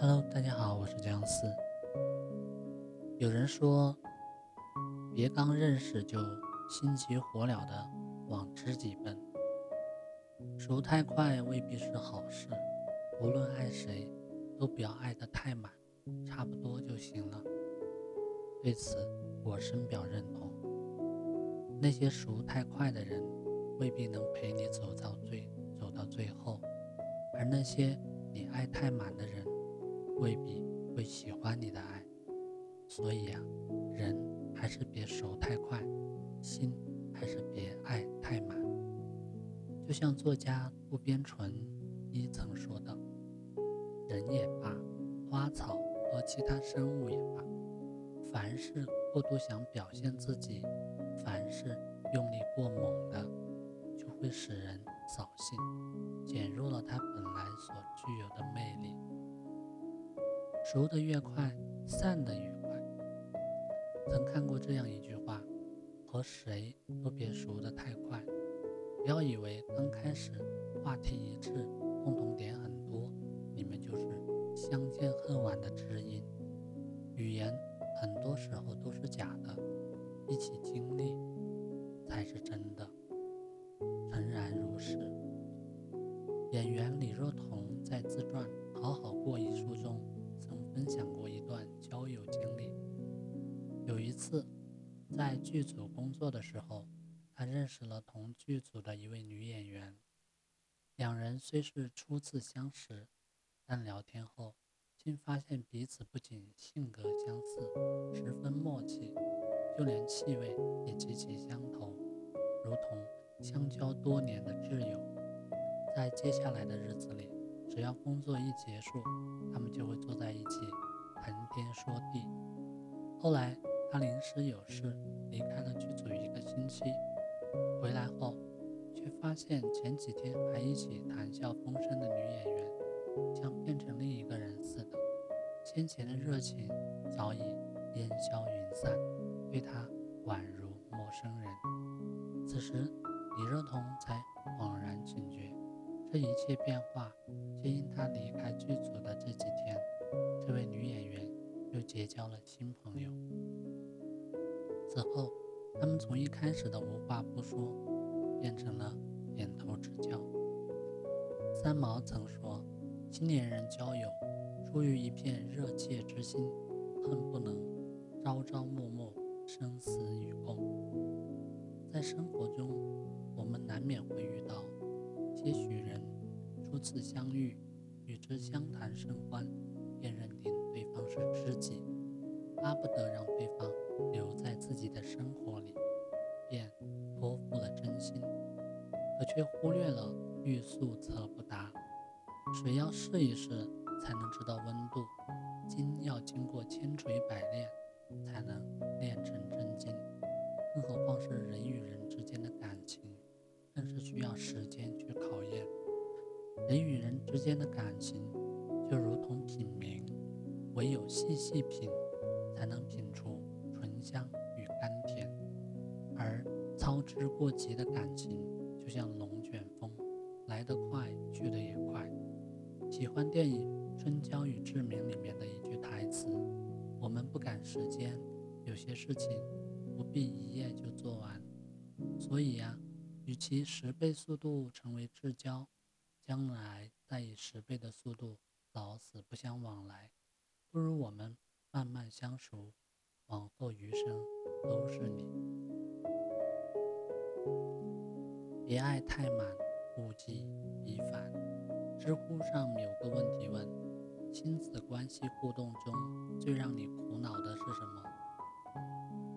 Hello，大家好，我是姜思。有人说，别刚认识就心急火燎的往知己奔，熟太快未必是好事。无论爱谁，都不要爱得太满，差不多就行了。对此，我深表认同。那些熟太快的人，未必能陪你走到最走到最后，而那些你爱太满的人，未必会喜欢你的爱。所以啊，人还是别熟太快，心还是别爱太满。就像作家渡边淳一曾说的：“人也罢，花草和其他生物也罢。”凡是过度想表现自己，凡是用力过猛的，就会使人扫兴，减弱了他本来所具有的魅力。熟得越快，散得越快。曾看过这样一句话：和谁都别熟得太快。不要以为刚开始话题一致，共同点很多，你们就是相见恨晚的知音。语言。很多时候都是假的，一起经历才是真的。诚然如是。演员李若彤在自传《好好过》一书中分享过一段交友经历。有一次，在剧组工作的时候，他认识了同剧组的一位女演员。两人虽是初次相识，但聊天后。竟发现彼此不仅性格相似，十分默契，就连气味也极其相投，如同相交多年的挚友。在接下来的日子里，只要工作一结束，他们就会坐在一起谈天说地。后来他临时有事离开了剧组一个星期，回来后却发现前几天还一起谈笑风生的女演员，像变成另一个人似的。先前的热情早已烟消云散，对他宛如陌生人。此时，李若彤才恍然警觉，这一切变化皆因他离开剧组的这几天，这位女演员又结交了新朋友。此后，他们从一开始的无话不说，变成了点头之交。三毛曾说：“青年人交友。”出于一片热切之心，恨不能朝朝暮暮，生死与共。在生活中，我们难免会遇到些许人，初次相遇，与之相谈甚欢，便认定对方是知己，巴不得让对方留在自己的生活里，便托付了真心，可却忽略了欲速则不达。谁要试一试？才能知道温度，金要经过千锤百炼，才能炼成真金。更何况是人与人之间的感情，更是需要时间去考验。人与人之间的感情，就如同品茗，唯有细细品，才能品出醇香与甘甜。而操之过急的感情，就像龙卷风，来得快，去得也快。喜欢电影。《春娇与志明》里面的一句台词：“我们不赶时间，有些事情不必一夜就做完。所以呀，与其十倍速度成为至交，将来再以十倍的速度老死不相往来，不如我们慢慢相熟，往后余生都是你。别爱太满，物极必反。”知乎上有个问题问。亲子关系互动中最让你苦恼的是什么？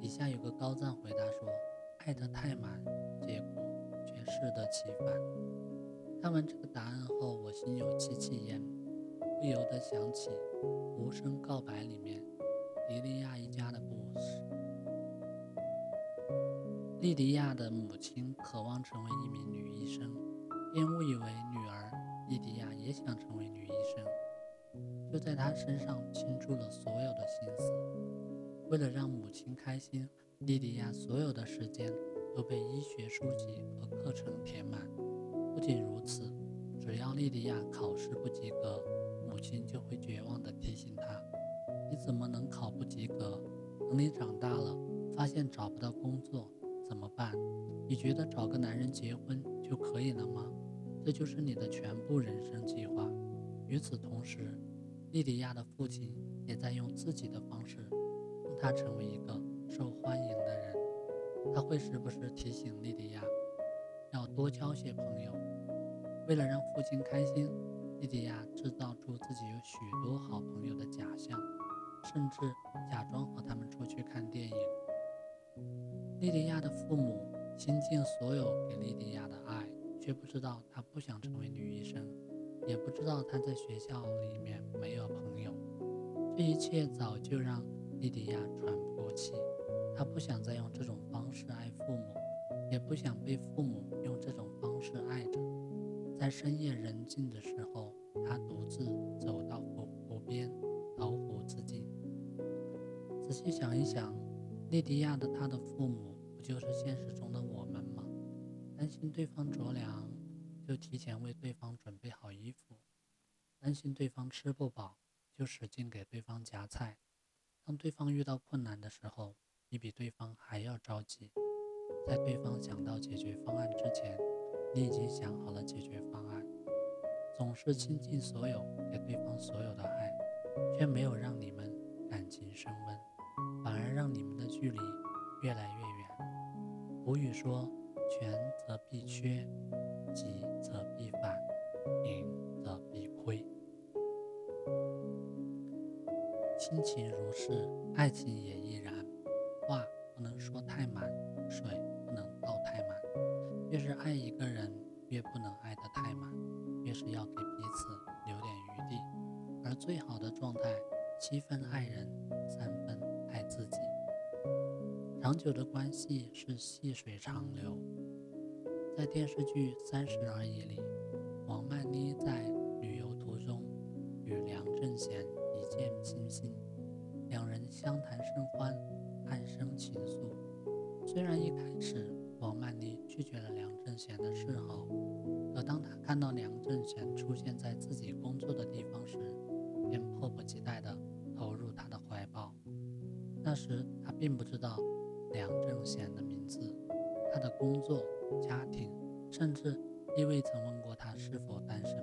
底下有个高赞回答说：“爱得太满，结果却适得其反。”看完这个答案后，我心有戚戚焉，不由得想起《无声告白》里面莉莉亚一家的故事。莉迪亚的母亲渴望成为一名女医生，便误以为女儿莉迪亚也想成为女医生。就在她身上倾注了所有的心思。为了让母亲开心，莉迪亚所有的时间都被医学书籍和课程填满。不仅如此，只要莉迪亚考试不及格，母亲就会绝望地提醒她：“你怎么能考不及格？等你长大了，发现找不到工作怎么办？你觉得找个男人结婚就可以了吗？这就是你的全部人生计划。”与此同时，莉迪亚的父亲也在用自己的方式让她成为一个受欢迎的人。他会时不时提醒莉迪亚要多交些朋友。为了让父亲开心，莉迪亚制造出自己有许多好朋友的假象，甚至假装和他们出去看电影。莉迪亚的父母倾尽所有给莉迪亚的爱，却不知道她不想成为女医生，也不知道她在学校里面没有朋友。这一切早就让莉迪亚喘不过气。她不想再用这种方式爱父母，也不想被父母用这种方式爱着。在深夜人静的时候，他独自走到湖湖边，投湖自尽。仔细想一想，莉迪亚的他的父母不就是现实中的我们吗？担心对方着凉，就提前为对方准备好衣服；担心对方吃不饱，就使劲给对方夹菜。当对方遇到困难的时候，你比对方还要着急，在对方想到解决方案之前，你已经想好了解决方案。总是倾尽所有给对方所有的爱，却没有让你们感情升温，反而让你们的距离越来越远。古语说：“全则必缺，急则必反，赢则必亏。”亲情如是，爱情也亦然。话不能说太满，水。越是爱一个人，越不能爱得太满，越是要给彼此留点余地。而最好的状态，七分爱人，三分爱自己。长久的关系是细水长流。在电视剧《三十而已》里，王曼妮在旅游途中与梁正贤一见倾心，两人相谈甚欢。暗生情愫。虽然一开始王曼妮拒绝了事后，可当他看到梁正贤出现在自己工作的地方时，便迫不及待地投入他的怀抱。那时他并不知道梁正贤的名字、他的工作、家庭，甚至亦未曾问过他是否单身，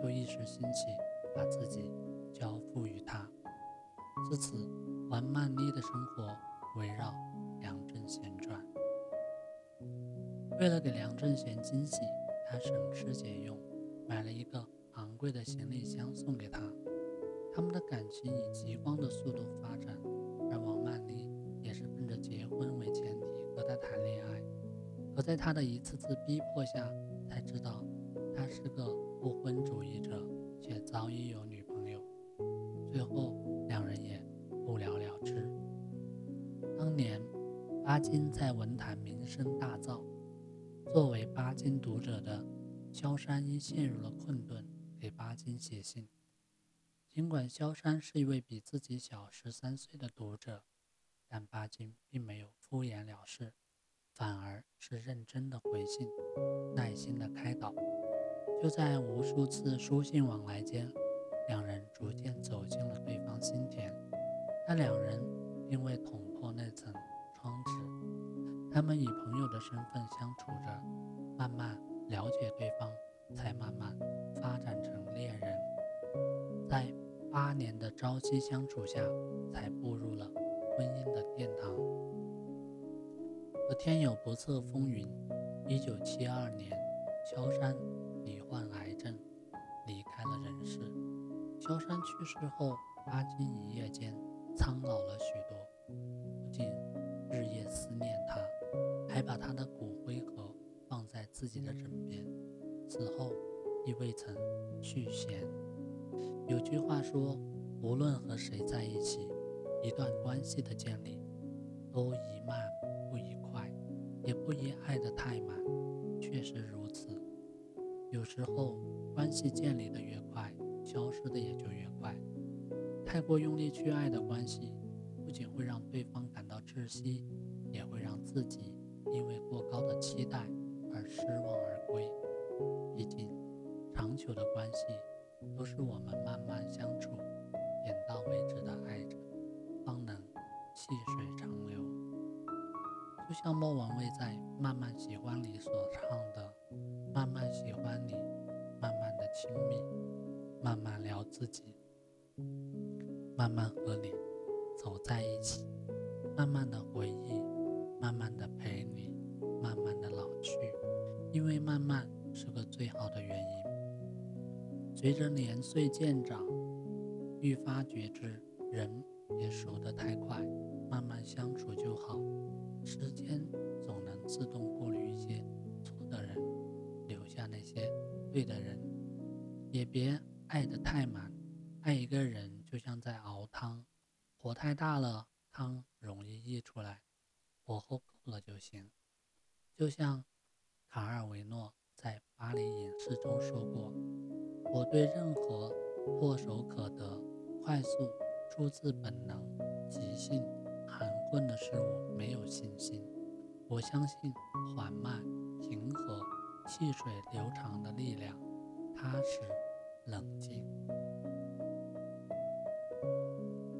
就一时兴起把自己交付于他。自此，王曼妮的生活。围绕梁正贤转。为了给梁正贤惊喜，他省吃俭用，买了一个昂贵的行李箱送给他。他们的感情以极光的速度发展，而王曼妮也是奔着结婚为前提和他谈恋爱。可在他的一次次逼迫下，才知道他是个不婚主义者，且早已有女朋友。最后，两人也不了了之。当年，巴金在文坛名声大噪。作为巴金读者的萧山因陷入了困顿，给巴金写信。尽管萧山是一位比自己小十三岁的读者，但巴金并没有敷衍了事，反而是认真的回信，耐心的开导。就在无数次书信往来间，两人逐渐走进了对方心田。但两人并未同。他们以朋友的身份相处着，慢慢了解对方，才慢慢发展成恋人。在八年的朝夕相处下，才步入了婚姻的殿堂。可天有不测风云，一九七二年，萧山罹患癌症，离开了人世。萧山去世后，阿金一夜间苍老了许多。把他的骨灰盒放在自己的枕边。此后亦未曾续弦。有句话说：“无论和谁在一起，一段关系的建立，都宜慢不宜快，也不宜爱得太满。”确实如此。有时候关系建立的越快，消失的也就越快。太过用力去爱的关系。不仅会让对方感到窒息，也会让自己期待而失望而归。毕竟，长久的关系，都是我们慢慢相处、点到为止的爱着，方能细水长流。就像莫文蔚在《慢慢喜欢你》所唱的：“慢慢喜欢你，慢慢的亲密，慢慢聊自己，慢慢和你走在一起，慢慢的回忆，慢慢的陪你，因为慢慢是个最好的原因。随着年岁渐长，愈发觉知人别熟得太快，慢慢相处就好。”时间总能自动过滤一些错的人，留下那些对的人。也别爱得太满，爱一个人就像在熬汤，火太大了，汤容易溢出来，火候够了就行。就像卡尔维诺在《巴黎隐士》中说过：“我对任何唾手可得、快速、出自本能、即兴。”含混的事物没有信心，我相信缓慢、平和、细水流长的力量，踏实、冷静。